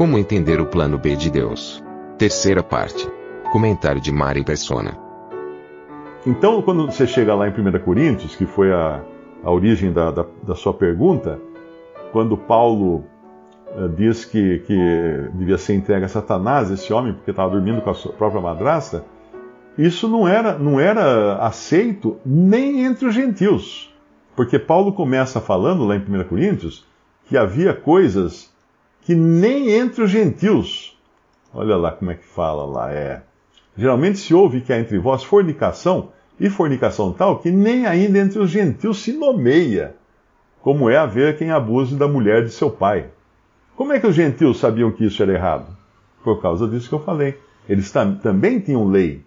Como entender o plano B de Deus? Terceira parte. Comentário de Mari Persona. Então, quando você chega lá em 1 Coríntios, que foi a, a origem da, da, da sua pergunta, quando Paulo uh, diz que, que devia ser entregue a Satanás, esse homem, porque estava dormindo com a sua própria madrasta, isso não era, não era aceito nem entre os gentios. Porque Paulo começa falando lá em 1 Coríntios que havia coisas que nem entre os gentios. Olha lá como é que fala lá. É. Geralmente se ouve que há entre vós fornicação, e fornicação tal que nem ainda entre os gentios se nomeia, como é haver quem abuse da mulher de seu pai. Como é que os gentios sabiam que isso era errado? Por causa disso que eu falei. Eles tam também tinham lei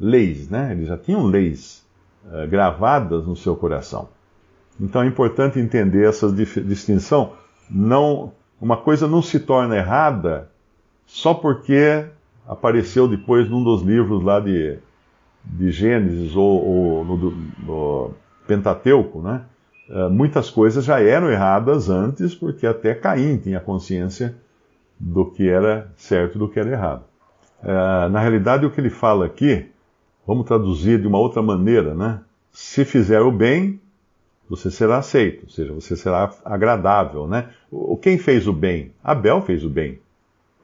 leis, né? Eles já tinham leis uh, gravadas no seu coração. Então é importante entender essa distinção. Não, uma coisa não se torna errada só porque apareceu depois num dos livros lá de, de Gênesis ou, ou no, no, Pentateuco, né? Uh, muitas coisas já eram erradas antes, porque até Caim tinha consciência do que era certo e do que era errado. Uh, na realidade, o que ele fala aqui Vamos traduzir de uma outra maneira, né? Se fizer o bem, você será aceito, ou seja, você será agradável, né? Quem fez o bem? Abel fez o bem.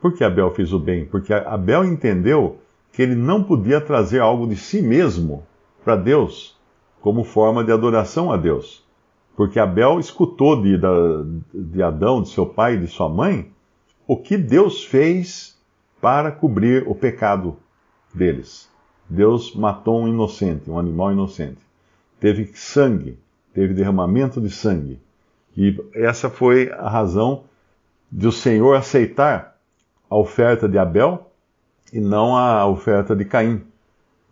Por que Abel fez o bem? Porque Abel entendeu que ele não podia trazer algo de si mesmo para Deus como forma de adoração a Deus. Porque Abel escutou de, de Adão, de seu pai e de sua mãe, o que Deus fez para cobrir o pecado deles. Deus matou um inocente, um animal inocente. Teve sangue, teve derramamento de sangue. E essa foi a razão de o Senhor aceitar a oferta de Abel e não a oferta de Caim.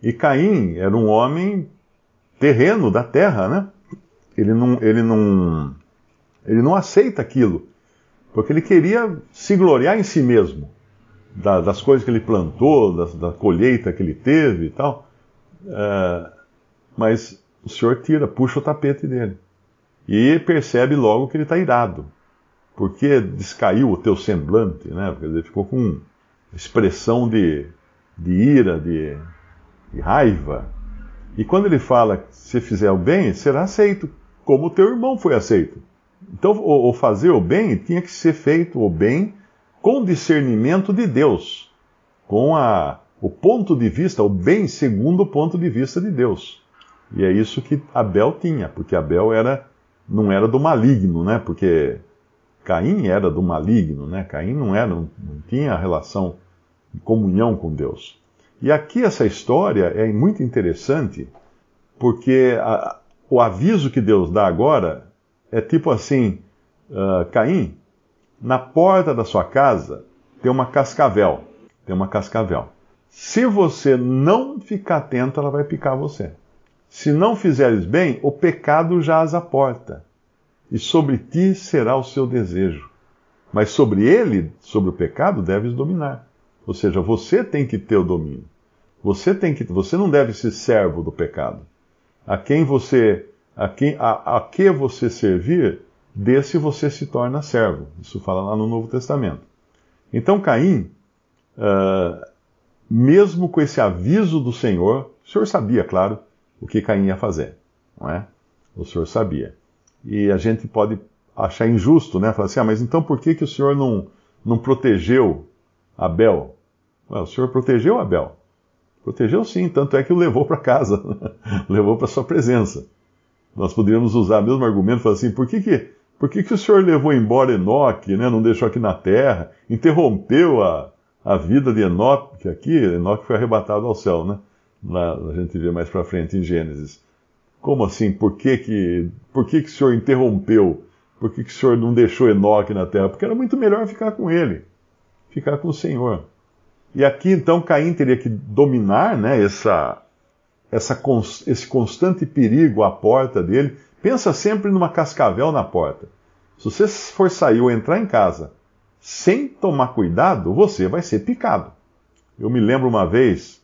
E Caim era um homem terreno da terra, né? Ele não, ele não, ele não aceita aquilo, porque ele queria se gloriar em si mesmo da, das coisas que ele plantou, da, colheita que ele teve e tal. É, mas o Senhor tira, puxa o tapete dele. E percebe logo que ele está irado. Porque descaiu o teu semblante, né? Porque ele ficou com expressão de, de ira, de, de raiva. E quando ele fala se fizer o bem, será aceito, como o teu irmão foi aceito. Então, o, o fazer o bem tinha que ser feito o bem com discernimento de Deus, com a, o ponto de vista, o bem segundo o ponto de vista de Deus. E é isso que Abel tinha, porque Abel era não era do maligno, né? Porque Caim era do maligno, né? Caim não era, não, tinha relação de comunhão com Deus. E aqui essa história é muito interessante, porque a, o aviso que Deus dá agora é tipo assim: uh, Caim, na porta da sua casa tem uma cascavel. Tem uma cascavel. Se você não ficar atento, ela vai picar você. Se não fizeres bem, o pecado jaz à porta, e sobre ti será o seu desejo. Mas sobre ele, sobre o pecado, deves dominar. Ou seja, você tem que ter o domínio. Você tem que, você não deve ser servo do pecado. A quem você, a quem, a, a que você servir, desse você se torna servo. Isso fala lá no Novo Testamento. Então Caim, uh, mesmo com esse aviso do Senhor, o Senhor sabia, claro, o que Caim ia fazer, não é? O Senhor sabia. E a gente pode achar injusto, né? Falar assim, ah, mas então por que, que o Senhor não, não protegeu Abel? Ué, o Senhor protegeu Abel. Protegeu sim, tanto é que o levou para casa, levou para sua presença. Nós poderíamos usar o mesmo argumento, falar assim, por que, que por que, que o Senhor levou embora Enoque, né? não deixou aqui na terra, interrompeu a, a vida de Enoque aqui? Enoque foi arrebatado ao céu, né? Lá, a gente vê mais para frente em Gênesis. Como assim? Por que que, por que que o Senhor interrompeu? por que, que o Senhor não deixou Enoque na terra? Porque era muito melhor ficar com ele, ficar com o Senhor. E aqui então Caim teria que dominar né, essa, essa, esse constante perigo à porta dele. Pensa sempre numa cascavel na porta. Se você for sair ou entrar em casa sem tomar cuidado, você vai ser picado. Eu me lembro uma vez,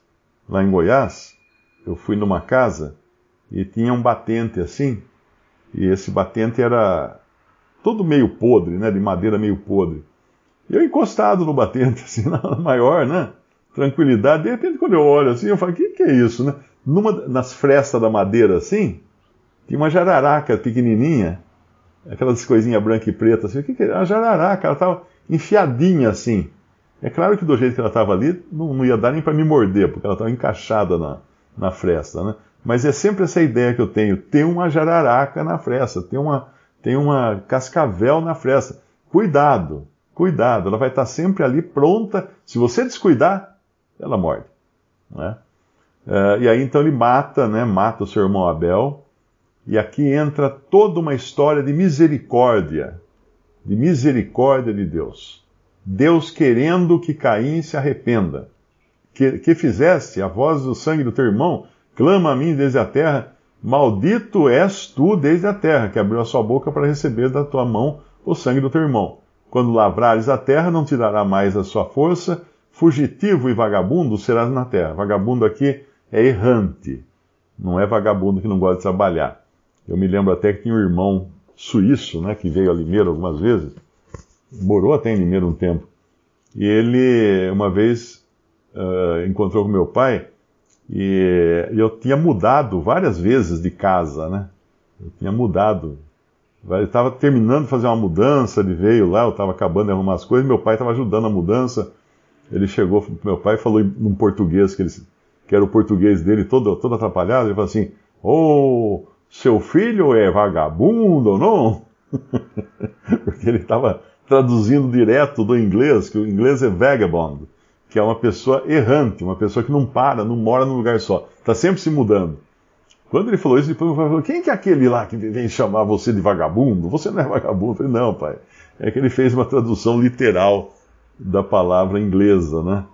lá em Goiás, eu fui numa casa e tinha um batente assim, e esse batente era todo meio podre, né, de madeira meio podre. Eu encostado no batente, assim, na maior, né, tranquilidade. De repente, quando eu olho assim, eu falo, o que, que é isso, né? Numa, nas frestas da madeira, assim, tinha uma jararaca pequenininha, aquelas coisinhas branca e preta, assim, o que, que é? A jararaca, ela estava enfiadinha, assim. É claro que do jeito que ela estava ali, não, não, ia dar nem para me morder, porque ela estava encaixada na, na fresta, né? Mas é sempre essa ideia que eu tenho, tem uma jararaca na fresta, tem uma tem uma cascavel na fresta. Cuidado, cuidado, ela vai estar sempre ali pronta. Se você descuidar, ela morde. Né? É, e aí então ele mata, né, mata o seu irmão Abel. E aqui entra toda uma história de misericórdia, de misericórdia de Deus. Deus querendo que Caim se arrependa. Que, que fizeste, a voz do sangue do teu irmão, clama a mim desde a terra, Maldito és tu desde a terra, que abriu a sua boca para receber da tua mão o sangue do teu irmão. Quando lavrares a terra, não te dará mais a sua força, fugitivo e vagabundo serás na terra. Vagabundo aqui é errante, não é vagabundo que não gosta de trabalhar. Eu me lembro até que tinha um irmão suíço, né, que veio a Limeira algumas vezes, morou até em Limeira um tempo, e ele, uma vez, uh, encontrou com meu pai e eu tinha mudado várias vezes de casa, né? Eu tinha mudado. Eu estava terminando de fazer uma mudança, ele veio lá, eu estava acabando de arrumar as coisas, meu pai estava ajudando a mudança. Ele chegou pro meu pai e falou num português, que, ele, que era o português dele todo, todo atrapalhado, ele falou assim, ô, oh, seu filho é vagabundo ou não? Porque ele estava traduzindo direto do inglês, que o inglês é vagabond que é uma pessoa errante, uma pessoa que não para, não mora num lugar só, está sempre se mudando. Quando ele falou isso, depois falei, quem que é aquele lá que vem chamar você de vagabundo? Você não é vagabundo? Eu falei, não, pai. É que ele fez uma tradução literal da palavra inglesa, né?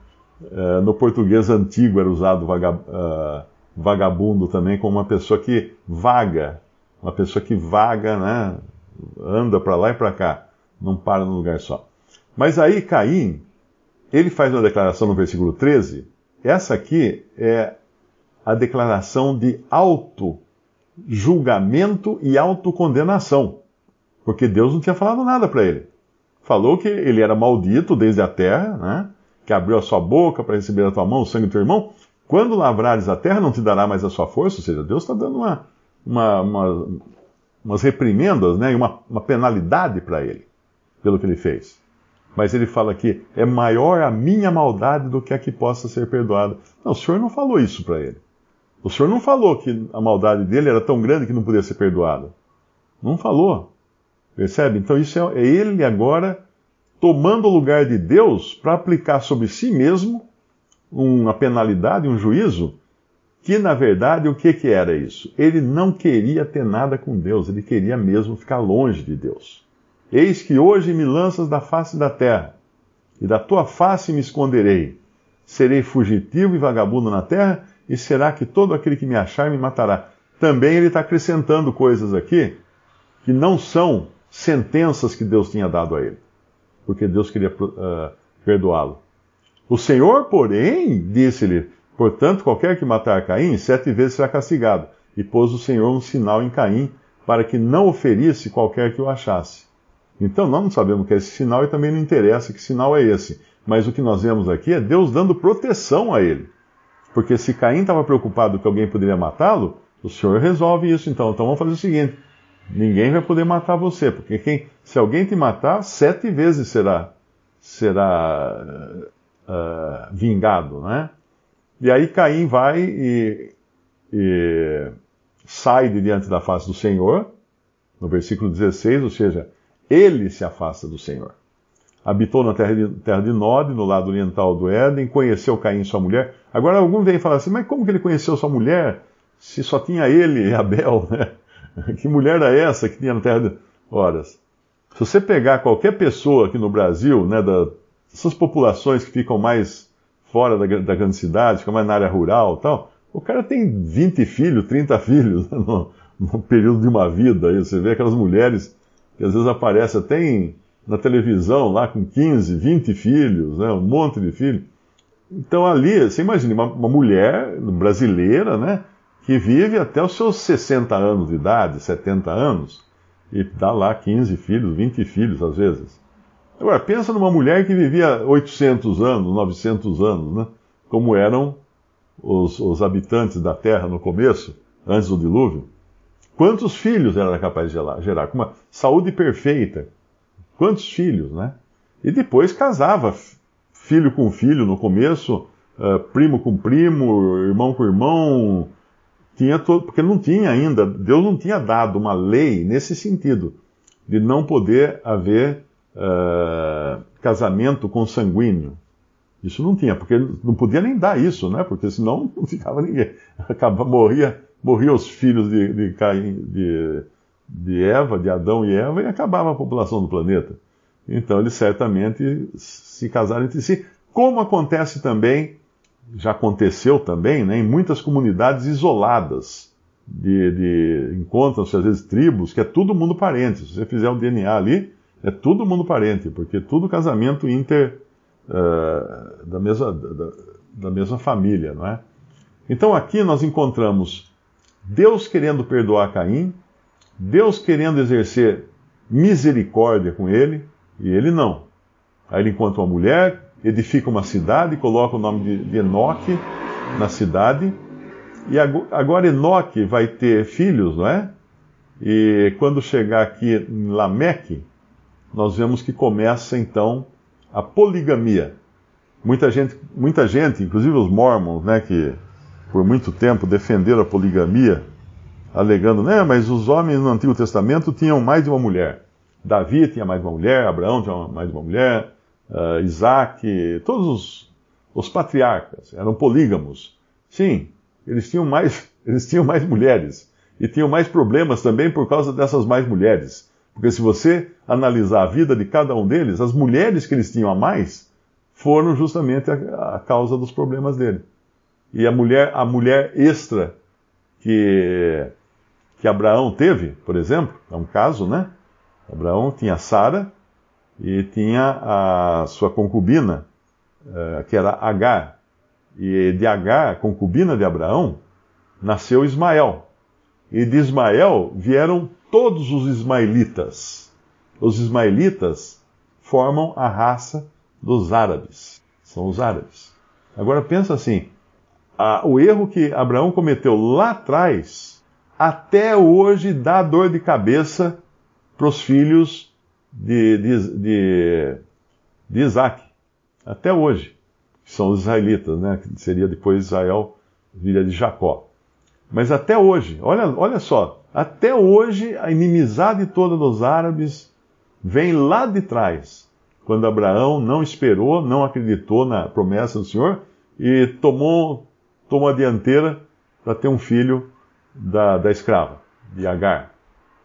É, no português antigo era usado uh, vagabundo também como uma pessoa que vaga, uma pessoa que vaga, né? Anda para lá e para cá, não para num lugar só. Mas aí Caim, ele faz uma declaração no versículo 13. Essa aqui é a declaração de auto-julgamento e autocondenação. Porque Deus não tinha falado nada para ele. Falou que ele era maldito desde a terra, né? que abriu a sua boca para receber a tua mão o sangue do teu irmão. Quando lavrares a terra, não te dará mais a sua força. Ou seja, Deus está dando uma, uma, uma, umas reprimendas né? e uma, uma penalidade para ele, pelo que ele fez. Mas ele fala que é maior a minha maldade do que a que possa ser perdoada. Não, o Senhor não falou isso para ele. O Senhor não falou que a maldade dele era tão grande que não podia ser perdoada. Não falou. Percebe? Então isso é, é ele agora tomando o lugar de Deus para aplicar sobre si mesmo uma penalidade, um juízo, que na verdade o que, que era isso? Ele não queria ter nada com Deus, ele queria mesmo ficar longe de Deus. Eis que hoje me lanças da face da terra, e da tua face me esconderei. Serei fugitivo e vagabundo na terra, e será que todo aquele que me achar me matará? Também ele está acrescentando coisas aqui que não são sentenças que Deus tinha dado a ele, porque Deus queria uh, perdoá-lo. O Senhor, porém, disse-lhe: Portanto, qualquer que matar Caim, sete vezes será castigado. E pôs o Senhor um sinal em Caim, para que não o ferisse qualquer que o achasse. Então nós não sabemos o que é esse sinal e também não interessa que sinal é esse. Mas o que nós vemos aqui é Deus dando proteção a ele. Porque se Caim estava preocupado que alguém poderia matá-lo, o Senhor resolve isso então. Então vamos fazer o seguinte: ninguém vai poder matar você, porque quem, se alguém te matar, sete vezes será, será uh, vingado, né? E aí Caim vai e, e sai de diante da face do Senhor, no versículo 16, ou seja, ele se afasta do Senhor. Habitou na terra de, terra de Nod, no lado oriental do Éden, conheceu Caim sua mulher. Agora algum vem falar assim, mas como que ele conheceu sua mulher se só tinha ele e Abel, né? Que mulher era essa que tinha na terra de horas? Se você pegar qualquer pessoa aqui no Brasil, né, da, essas populações que ficam mais fora da, da grande cidade, ficam mais na área rural tal, o cara tem 20 filhos, 30 filhos no, no período de uma vida. Aí você vê aquelas mulheres que às vezes aparecem até em, na televisão lá com 15, 20 filhos, né, um monte de filhos. Então ali, você imagina, uma, uma mulher brasileira, né, que vive até os seus 60 anos de idade, 70 anos, e dá lá 15 filhos, 20 filhos às vezes. Agora, pensa numa mulher que vivia 800 anos, 900 anos, né? Como eram os, os habitantes da Terra no começo, antes do dilúvio. Quantos filhos ela era capaz de gerar? Com uma saúde perfeita. Quantos filhos, né? E depois casava, filho com filho no começo, uh, primo com primo, irmão com irmão, tinha todo, porque não tinha ainda, Deus não tinha dado uma lei nesse sentido, de não poder haver uh, casamento consanguíneo. Isso não tinha, porque não podia nem dar isso, né? Porque senão não ficava ninguém. Acaba, morria, morria os filhos de, de, Caim, de, de Eva, de Adão e Eva, e acabava a população do planeta. Então eles certamente se casaram entre si, como acontece também já aconteceu também né, em muitas comunidades isoladas. De, de encontram-se às vezes tribos que é todo mundo parente. Se você fizer um DNA ali, é todo mundo parente, porque tudo casamento inter uh, da, mesma, da, da mesma família, não é? Então aqui nós encontramos Deus querendo perdoar Caim, Deus querendo exercer misericórdia com ele, e ele não. Aí ele encontra uma mulher edifica uma cidade, coloca o nome de Enoque na cidade. E agora Enoque vai ter filhos, não é? E quando chegar aqui em Lameque, nós vemos que começa então a poligamia. Muita gente, muita gente, inclusive os mormons, né, que por muito tempo defenderam a poligamia, alegando, né, mas os homens no Antigo Testamento tinham mais de uma mulher. Davi tinha mais de uma mulher, Abraão tinha mais de uma mulher, uh, Isaac, todos os, os patriarcas eram polígamos. Sim, eles tinham mais, eles tinham mais mulheres e tinham mais problemas também por causa dessas mais mulheres. Porque se você analisar a vida de cada um deles, as mulheres que eles tinham a mais foram justamente a, a causa dos problemas dele. E a mulher, a mulher extra que, que Abraão teve, por exemplo, é um caso, né? Abraão tinha Sara, e tinha a sua concubina, uh, que era Agar. E de Agar, concubina de Abraão, nasceu Ismael. E de Ismael vieram todos os ismaelitas. Os ismaelitas formam a raça dos árabes. São os árabes. Agora pensa assim: a, o erro que Abraão cometeu lá atrás, até hoje dá dor de cabeça para os filhos de, de, de, de Isaac, até hoje, que são os israelitas, né? que seria depois Israel, filha de Jacó. Mas até hoje, olha, olha só, até hoje a inimizade toda dos árabes vem lá de trás, quando Abraão não esperou, não acreditou na promessa do Senhor e tomou, tomou a dianteira para ter um filho da, da escrava, de Agar.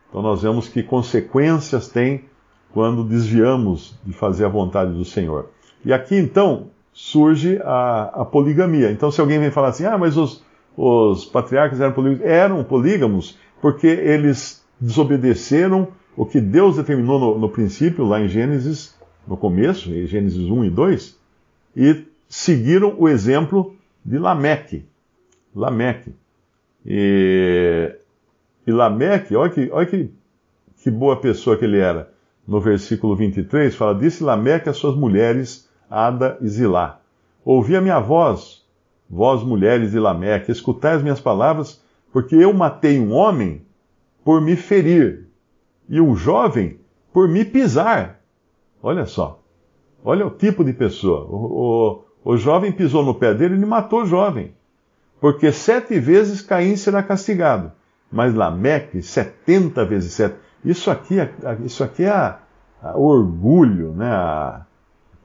Então nós vemos que consequências tem quando desviamos de fazer a vontade do Senhor. E aqui então surge a, a poligamia. Então, se alguém vem falar assim, ah, mas os, os patriarcas eram polígamos, eram polígamos porque eles desobedeceram o que Deus determinou no, no princípio, lá em Gênesis, no começo, em Gênesis 1 e 2, e seguiram o exemplo de Lameque. Lameque. E, e Lameque, olha que, olha que, que boa pessoa que ele era no versículo 23, fala: Disse Lameque às suas mulheres, Ada e Zilá: Ouvi a minha voz, vós mulheres de Lameque, escutai as minhas palavras, porque eu matei um homem por me ferir, e um jovem por me pisar. Olha só. Olha o tipo de pessoa. O, o, o jovem pisou no pé dele e matou o jovem. Porque sete vezes Caim será castigado, mas Lameque setenta vezes sete. Isso aqui, é, isso aqui é a orgulho, né? A,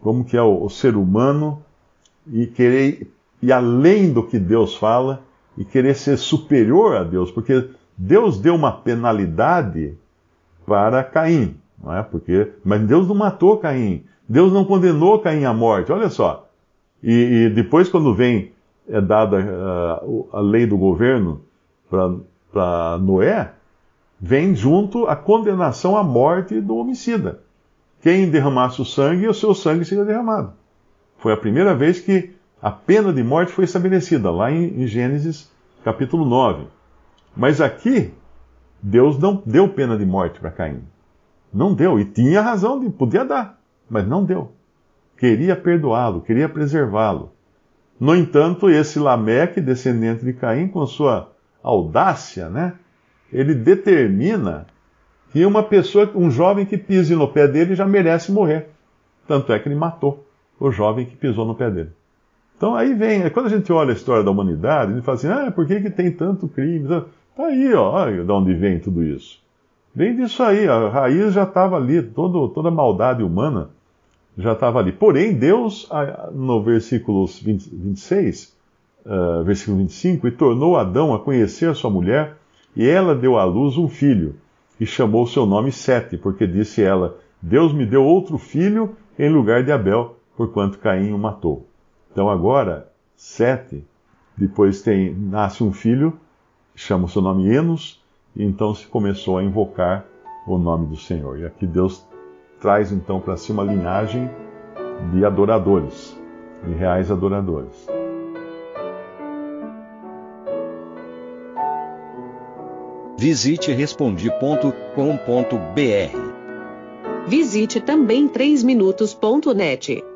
como que é o, o, ser humano e querer ir além do que Deus fala e querer ser superior a Deus, porque Deus deu uma penalidade para Caim. não é? Porque, mas Deus não matou Caim. Deus não condenou Caim à morte. Olha só. E, e depois, quando vem é dada uh, a lei do governo para Noé, vem junto a condenação à morte do homicida. Quem derramasse o sangue, o seu sangue seria derramado. Foi a primeira vez que a pena de morte foi estabelecida, lá em, em Gênesis capítulo 9. Mas aqui, Deus não deu pena de morte para Caim. Não deu, e tinha razão de, podia dar, mas não deu. Queria perdoá-lo, queria preservá-lo. No entanto, esse Lameque, descendente de Caim, com sua audácia, né, ele determina que uma pessoa, um jovem que pise no pé dele já merece morrer. Tanto é que ele matou o jovem que pisou no pé dele. Então aí vem, quando a gente olha a história da humanidade, gente fala assim, ah, por que, que tem tanto crime? Está aí, ó, de onde vem tudo isso. Vem disso aí, a raiz já estava ali, todo, toda a maldade humana já estava ali. Porém, Deus, no versículo 20, 26, uh, versículo 25, e tornou Adão a conhecer a sua mulher, e ela deu à luz um filho, e chamou seu nome Sete, porque disse ela: Deus me deu outro filho em lugar de Abel, porquanto Caim o matou. Então agora, Sete, depois tem, nasce um filho, chama o seu nome Enos, e então se começou a invocar o nome do Senhor. E aqui Deus traz então para si uma linhagem de adoradores, de reais adoradores. Visite respondi.com.br. Visite também 3minutos.net.